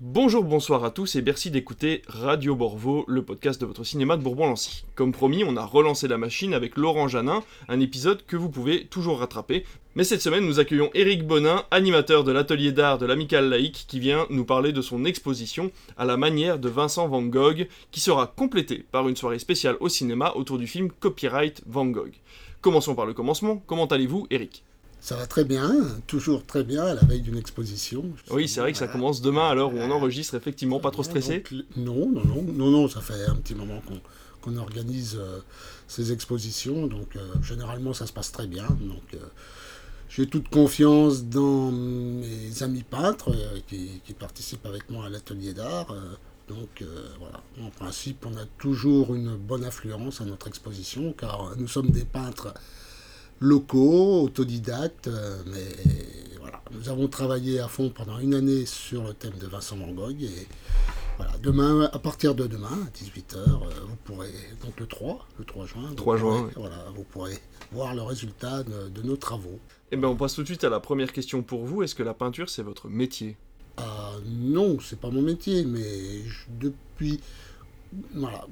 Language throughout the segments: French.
Bonjour, bonsoir à tous et merci d'écouter Radio Borvo, le podcast de votre cinéma de Bourbon-Lancy. Comme promis, on a relancé la machine avec Laurent Janin, un épisode que vous pouvez toujours rattraper. Mais cette semaine, nous accueillons Eric Bonin, animateur de l'atelier d'art de l'Amicale Laïque, qui vient nous parler de son exposition à la manière de Vincent Van Gogh, qui sera complétée par une soirée spéciale au cinéma autour du film Copyright Van Gogh. Commençons par le commencement. Comment allez-vous, Eric ça va très bien, toujours très bien à la veille d'une exposition. Oui, c'est vrai que ça commence demain à l'heure où on enregistre, effectivement, pas trop stressé Non, non, non, non, non, ça fait un petit moment qu'on organise euh, ces expositions, donc euh, généralement ça se passe très bien. Donc euh, j'ai toute confiance dans mes amis peintres qui, qui, participent avec moi à l'atelier d'art. donc voilà, en principe, on a toujours une bonne influence à notre exposition, car nous sommes des peintres locaux, autodidactes, euh, mais voilà, nous avons travaillé à fond pendant une année sur le thème de Vincent Van Gogh et voilà, demain, à partir de demain, à 18h, euh, vous pourrez, donc le 3, le 3 juin, 3 juin voilà, vous pourrez voir le résultat de, nos travaux. Eh bien, on passe tout de suite à la première question pour vous. Est-ce que la peinture, c'est votre métier? Ah, Non, c'est pas mon métier, mais depuis, voilà,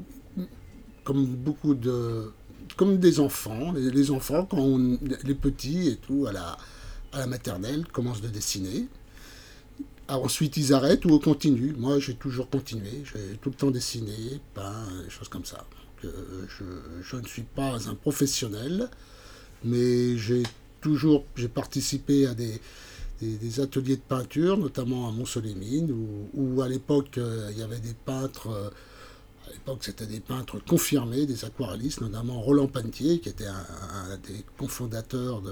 comme beaucoup de, comme des enfants. Les, enfants, quand on, les petits et tout, à la, à la maternelle, commencent de dessiner. Ah, ensuite, ils arrêtent ou continuent. Moi, j'ai toujours continué. J'ai tout le temps dessiné, peint, des choses comme ça. Euh, je, je, ne suis pas un professionnel, mais j'ai toujours j'ai participé à des, des, ateliers de peinture, notamment à Mont-Solémine, où, à l'époque, euh, il y avait des peintres. À l'époque, c'était des peintres confirmés, des aquarellistes, notamment Roland Pantier, qui était un, des cofondateurs de,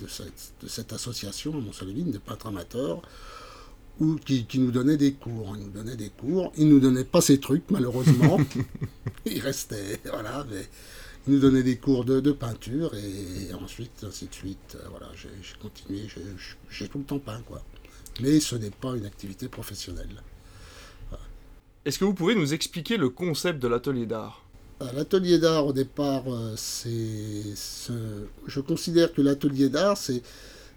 de, cette, association, Montsolémine, des peintres amateurs, ou qui, nous donnait des cours. Il nous donnait des cours. Il nous donnait pas ces trucs, malheureusement. il restait, voilà, mais il nous donnait des cours de, peinture, et, ensuite, ainsi de suite. Euh, voilà, j'ai continué, j'ai tout le temps peint, quoi. Mais ce n'est pas une activité professionnelle. Est-ce que vous pouvez nous expliquer le concept de l'atelier d'art? Euh, L'atelier d'art, au départ, euh, c'est. Je considère que l'atelier d'art, c'est.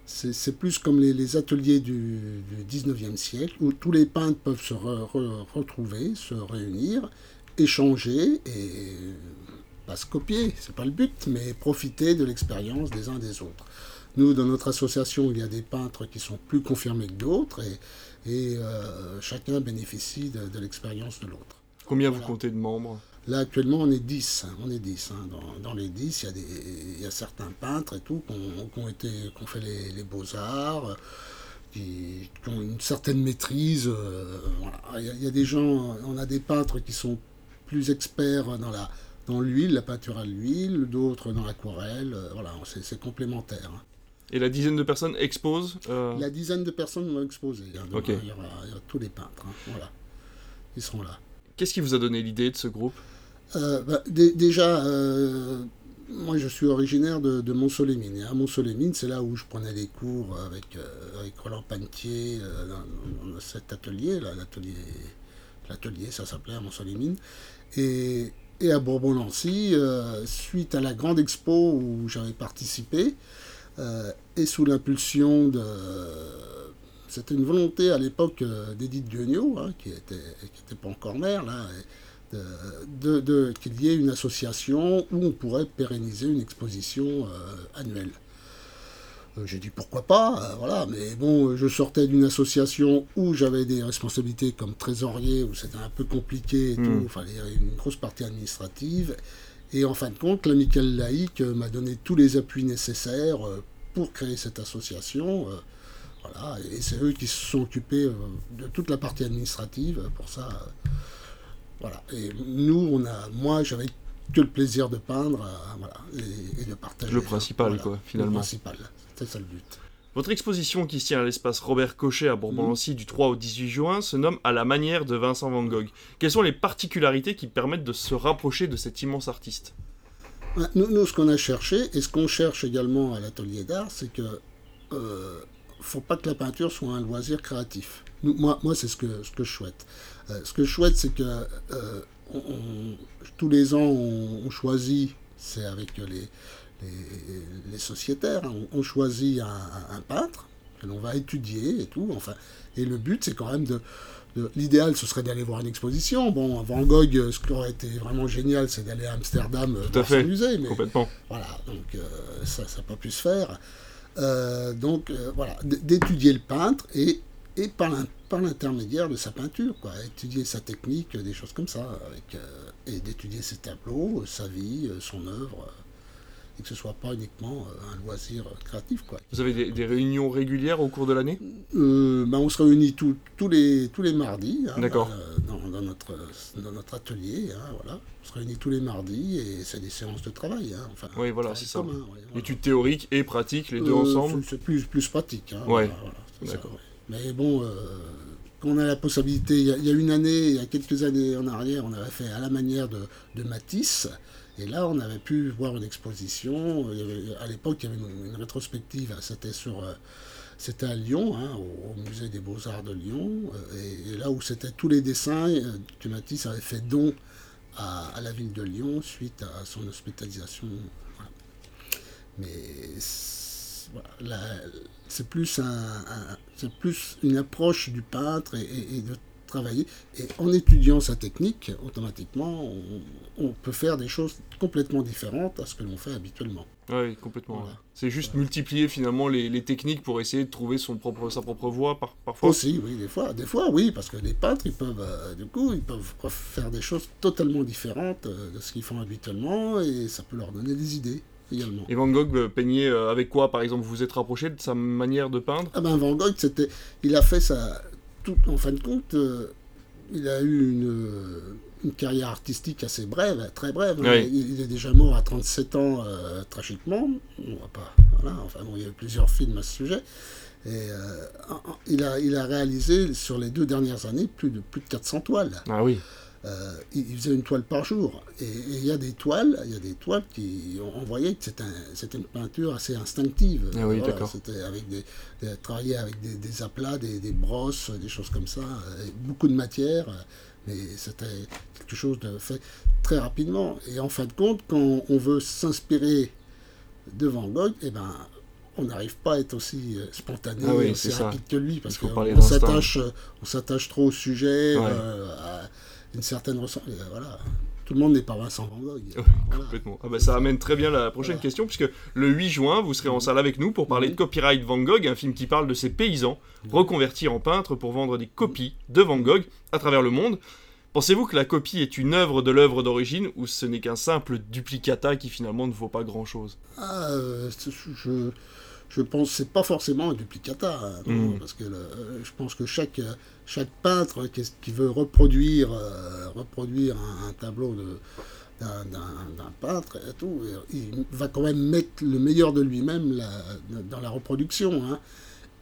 C'est plus comme les, ateliers du, du, 19e siècle, où tous les peintres peuvent se retrouver, se réunir, échanger et pas se copier, c'est pas le but, mais profiter de l'expérience des uns des autres. Nous, dans notre association, il y a des peintres qui sont plus confirmés que d'autres, et et euh, chacun bénéficie de, l'expérience de l'autre. Combien vous comptez de membres? Là, actuellement, on est 10. Hein, on est 10. Hein. Dans, les 10, il y, a des, y a certains peintres et tout qui ont, qui ont fait les, beaux-arts, qui, ont une certaine maîtrise. Euh, voilà. il, y a, des gens, on a des peintres qui sont plus experts dans la dans l'huile, la peinture à l'huile, d'autres dans l'aquarelle. Euh, voilà, c'est complémentaire. Hein. Et la dizaine de personnes exposent euh, La dizaine de personnes vont exposer. il, y aura, tous les peintres. Hein, voilà. Ils seront là. Qu'est-ce qui vous a donné l'idée de ce groupe? Euh, bah, Déjà, euh, moi je suis originaire de, de Mont-Solémine. Et à Mont-Solémine, c'est là où je prenais des cours avec, avec Roland Pantier dans, cet atelier, l'atelier, l'atelier, ça s'appelait à Mont-Solémine. Et, et à Bourbon-Lancy, suite à la grande expo où j'avais participé, euh, et sous l'impulsion de... C'était une volonté à l'époque euh, d'Edith Guignot, hein, qui n'était qui pas encore maire, là, de, de, qu'il y ait une association où on pourrait pérenniser une exposition euh, annuelle. J'ai dit pourquoi pas, voilà, mais bon, je sortais d'une association où j'avais des responsabilités comme trésorier, où c'était un peu compliqué et tout, hmm. il fallait une grosse partie administrative, et en fin de compte, l'Amicale laïque m'a donné tous les appuis nécessaires euh, pour créer cette association. Euh, voilà, et c'est eux qui se sont occupés euh, de toute la partie administrative pour ça. Voilà. Et nous, on a, moi, j'avais que le plaisir de peindre voilà, et, de partager. Le principal, quoi, finalement. Le principal, c'était ça le but. Votre exposition qui se tient à l'espace Robert Cochet à Bourbon-Lancy du 3 au 18 juin se nomme À la manière de Vincent Van Gogh. Quelles sont les particularités qui permettent de se rapprocher de cet immense artiste? Nous, ce qu'on a cherché, et ce qu'on cherche également à l'atelier d'art, c'est que euh, faut pas que la peinture soit un loisir créatif. moi, moi c'est ce que, ce que je souhaite. Euh, ce que je souhaite, c'est que euh, tous les ans, on choisit, c'est avec les, les, sociétaires ont, choisi un, peintre que l'on va étudier et tout. Enfin, et le but, c'est quand même de, L'idéal, ce serait d'aller voir une exposition. Bon, Van Gogh, ce qui aurait été vraiment génial, c'est d'aller à Amsterdam Tout à fait. musée. Mais Complètement. Voilà, donc ça, ça n'a pas pu se faire. donc voilà, d'étudier le peintre et, et par l'intermédiaire de sa peinture, quoi, étudier sa technique, des choses comme ça, avec, et d'étudier ses tableaux, sa vie, son œuvre et que ce soit pas uniquement euh, un loisir créatif. Quoi. Vous avez des, réunions régulières au cours de l'année? Euh, ben On se réunit tous les, tous les mardis hein, D'accord. Euh, dans, notre, dans notre atelier. Hein, voilà. On se réunit tous les mardis et c'est des séances de travail. Hein, enfin, oui, voilà, c'est ça. Études théoriques et pratiques, les deux ensemble C'est plus, plus pratique. Hein, ouais. D'accord. Mais bon, quand on a la possibilité, il y, a, une année, il y a quelques années en arrière, on avait fait à la manière de, de Matisse. Et là, on avait pu voir une exposition. à l'époque, il y avait une, rétrospective. C'était sur, euh, c'était à Lyon, hein, au, musée des Beaux-Arts de Lyon. Euh, et, là où c'était tous les dessins euh, que Matisse avait fait don à, la ville de Lyon suite à, son hospitalisation. Mais c'est plus, un, plus une approche du peintre et de travailler. Et en étudiant sa technique, automatiquement, on, peut faire des choses complètement différentes à ce que l'on fait habituellement. Oui, complètement. C'est juste multiplier finalement les, techniques pour essayer de trouver son propre, sa propre voie par, parfois. Aussi, oui, des fois, des fois, oui, parce que les peintres, ils peuvent, euh, du coup, ils peuvent faire des choses totalement différentes euh, de ce qu'ils font habituellement, et ça peut leur donner des idées. Également. Et Van Gogh euh, peignait avec quoi, par exemple Vous vous êtes rapproché de sa manière de peindre? Ah ben Van Gogh, c'était, il a fait sa, en fin de compte, euh, il a eu une, euh, une, carrière artistique assez brève, très brève. Il, est déjà mort à 37 ans euh, tragiquement. On va pas, enfin, il y a eu plusieurs films à ce sujet. Et il, a, il a réalisé sur les deux dernières années plus de, plus de 400 toiles. Ah oui. Euh, il, faisait une toile par jour. Et il y a des toiles, il y a des toiles qui, on, voyait que c'était un, une peinture assez instinctive. Ah oui, d'accord. C'était avec des, travailler avec des, des aplats, des, des, brosses, des choses comme ça, beaucoup de matière, mais c'était quelque chose de fait très rapidement. Et en fin de compte, quand on veut s'inspirer de Van Gogh, eh ben, on n'arrive pas à être aussi euh, spontané, ah aussi rapide que lui, parce qu'on s'attache, on s'attache trop au sujet, euh, une certaine ressemblance. Euh, voilà. Tout le monde n'est pas Vincent Van Gogh. Complètement. Ah bah, ça amène très bien la prochaine question, puisque le 8 juin, vous serez en salle avec nous pour parler de Copyright Van Gogh, un film qui parle de ces paysans reconvertis en peintres pour vendre des copies de Van Gogh à travers le monde. Pensez-vous que la copie est une œuvre de l'œuvre d'origine ou ce n'est qu'un simple duplicata qui finalement ne vaut pas grand-chose? Ah, euh, je, je pense que c'est pas forcément un duplicata, hein, hmm. parce que je pense que chaque, chaque peintre qui, veut reproduire, euh, reproduire un, tableau d'un peintre et tout, il va quand même mettre le meilleur de lui-même dans la reproduction. Hein.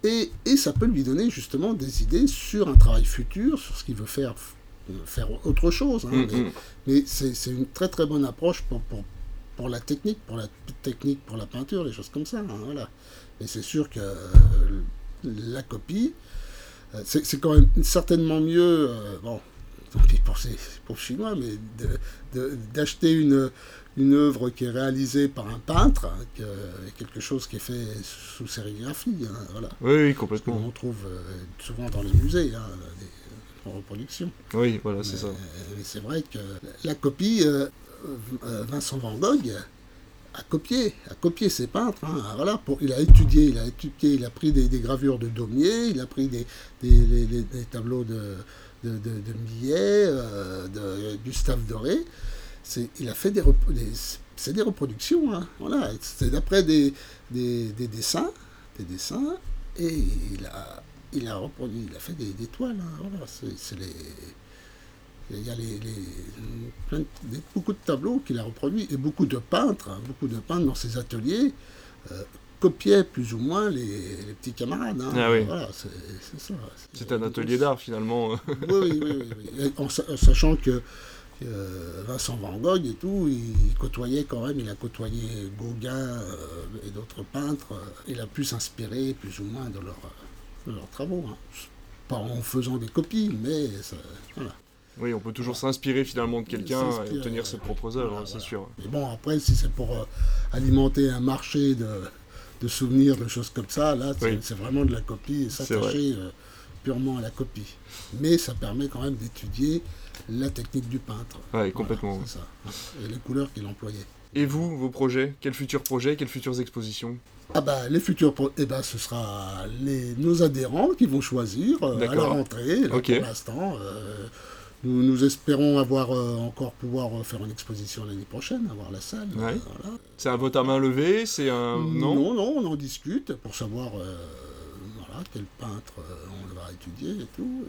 Et, et, ça peut lui donner justement des idées sur un travail futur, sur ce qu'il veut faire, faire autre chose. Hein. Hmm, hmm. mais, c'est une très très bonne approche pour, pour, pour la technique, pour la technique, pour la peinture, les choses comme ça. Hein, voilà. Et c'est sûr que euh, la copie, euh, c'est quand même certainement mieux, euh, bon, tant pis pour ces pour chinois, mais d'acheter une, une œuvre qui est réalisée par un peintre, hein, quelque chose qui est fait sous sérigraphie. Hein, voilà. Oui, complètement. On trouve souvent dans les musées, des, reproductions. Oui, voilà, c'est ça. Mais c'est vrai que la copie, Vincent Van Gogh, a copié, a copié ses peintres. Hein. voilà, pour, il a étudié, il a étudié, il a pris des, gravures de Daumier, il a pris des, tableaux de, de, de, Millet, euh, de Gustave Doré. il a fait des, c'est des reproductions. Hein. voilà, c'est d'après des, des, dessins, des dessins, et il a, il a reproduit, il a fait des, toiles. Hein. voilà, c'est les il y a les, beaucoup de tableaux qu'il a reproduits et beaucoup de peintres, hein, beaucoup de peintres dans ses ateliers euh, copiaient plus ou moins les, petits camarades. Hein. Ah oui. Voilà, c'est ça. C'est un atelier d'art finalement. oui, oui, oui. oui. En, sachant que Vincent Van Gogh et tout, il, côtoyait quand même, il a côtoyé Gauguin euh, et d'autres peintres. il a pu s'inspirer plus ou moins de, leur, leurs travaux. Hein. Pas en faisant des copies, mais voilà. Oui, on peut toujours s'inspirer finalement de quelqu'un et tenir ses propres œuvres, c'est sûr. Mais bon, après, si c'est pour euh, alimenter un marché de, de souvenirs, de choses comme ça. Là, c'est Oui. c'est vraiment de la copie et s'attacher euh, purement à la copie. Mais ça permet quand même d'étudier la technique du peintre. Ouais, complètement. Voilà, ça. Et les couleurs qu'il employait. Et vous, vos projets Quels futurs projets Quelles futures expositions? Ah bah les futurs, eh ben, ce sera les, nos adhérents qui vont choisir euh, à la rentrée. Là. Pour l'instant, euh, nous, nous espérons avoir euh, encore pouvoir euh, faire une exposition l'année prochaine, avoir la salle. Ouais. euh, voilà. C'est un vote à main levée C'est un. Non, non, non, on en discute pour savoir euh, voilà, quel peintre on va étudier et tout.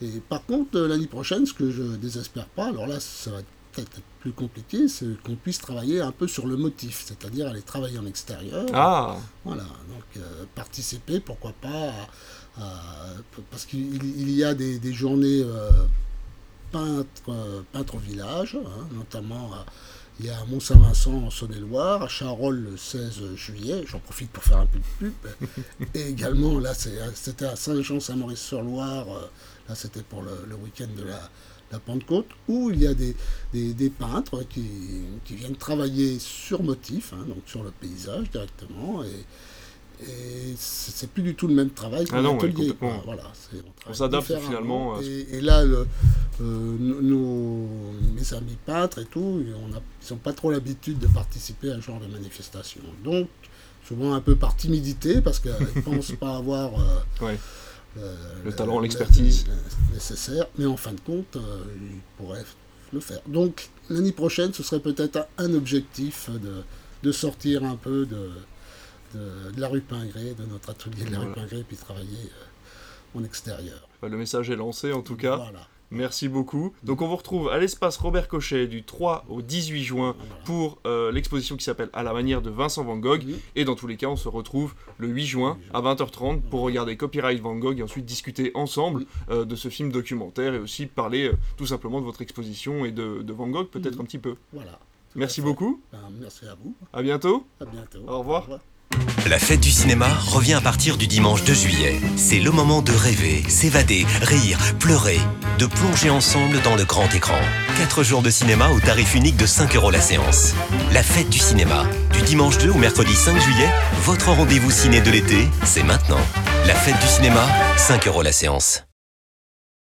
Et, et par contre, l'année prochaine, ce que je désespère pas, alors là, ça va peut-être être plus compliqué, c'est qu'on puisse travailler un peu sur le motif, c'est-à-dire aller travailler en extérieur. Ah Voilà, donc participer, pourquoi pas, à- à- parce qu'il il y a des, des journées peintres, euh, peintres au village, hein, notamment à- il y a Mont-Saint-Vincent en Saône-et-Loire, à Charolles le 16 juillet, j'en profite pour faire un peu de pub, et également là c'est- c'était à Saint-Jean-Saint-Maurice-sur-Loire, euh, là c'était pour le, le week-end de la, la Pentecôte, où il y a des, des, des peintres qui, qui viennent travailler sur motif, hein, donc sur le paysage directement, et, et c'est plus du tout le même travail qu'en Ah ouais, atelier. Voilà, c'est- travaille s'adapte finalement à Et, et là, le- euh, nos, mes amis peintres et tout, on a- ils n'ont pas trop l'habitude de participer à ce genre de manifestation. Donc, souvent un peu par timidité, parce qu'ils ne pensent pas avoir euh, Ouais. euh, Le talent, l'expertise. le- nécessaire, mais en fin de compte, euh, ils pourraient le faire. Donc, l'année prochaine, ce serait peut-être un un objectif de, de sortir un peu de, de, de la rue Pingré, de notre atelier de la rue. Pingré, puis travailler euh, en extérieur. Bah, Le message est lancé en tout cas. Voilà. Merci beaucoup. Donc on vous retrouve à l'espace Robert Cochet du 3 au 18 juin pour euh, l'exposition qui s'appelle À la manière de Vincent Van Gogh. Mhm. Et dans tous les cas, on se retrouve le 8 juin à 20h30 pour regarder Copyright Van Gogh et ensuite discuter ensemble Mhm. euh, de ce film documentaire et aussi parler euh, tout simplement de votre exposition et de, de Van Gogh peut-être Mhm. un petit peu. Voilà. Merci beaucoup. Ben, merci à vous. À bientôt. À bientôt. Au revoir. La fête du cinéma revient à partir du dimanche 2 juillet. C'est le moment de rêver, s'évader, rire, pleurer, de plonger ensemble dans le grand écran. 4 jours de cinéma au tarif unique de 5 euros la séance. La fête du cinéma. Du dimanche 2 au mercredi 5 juillet, votre rendez-vous ciné de l'été, c'est maintenant. La fête du cinéma, 5 euros la séance.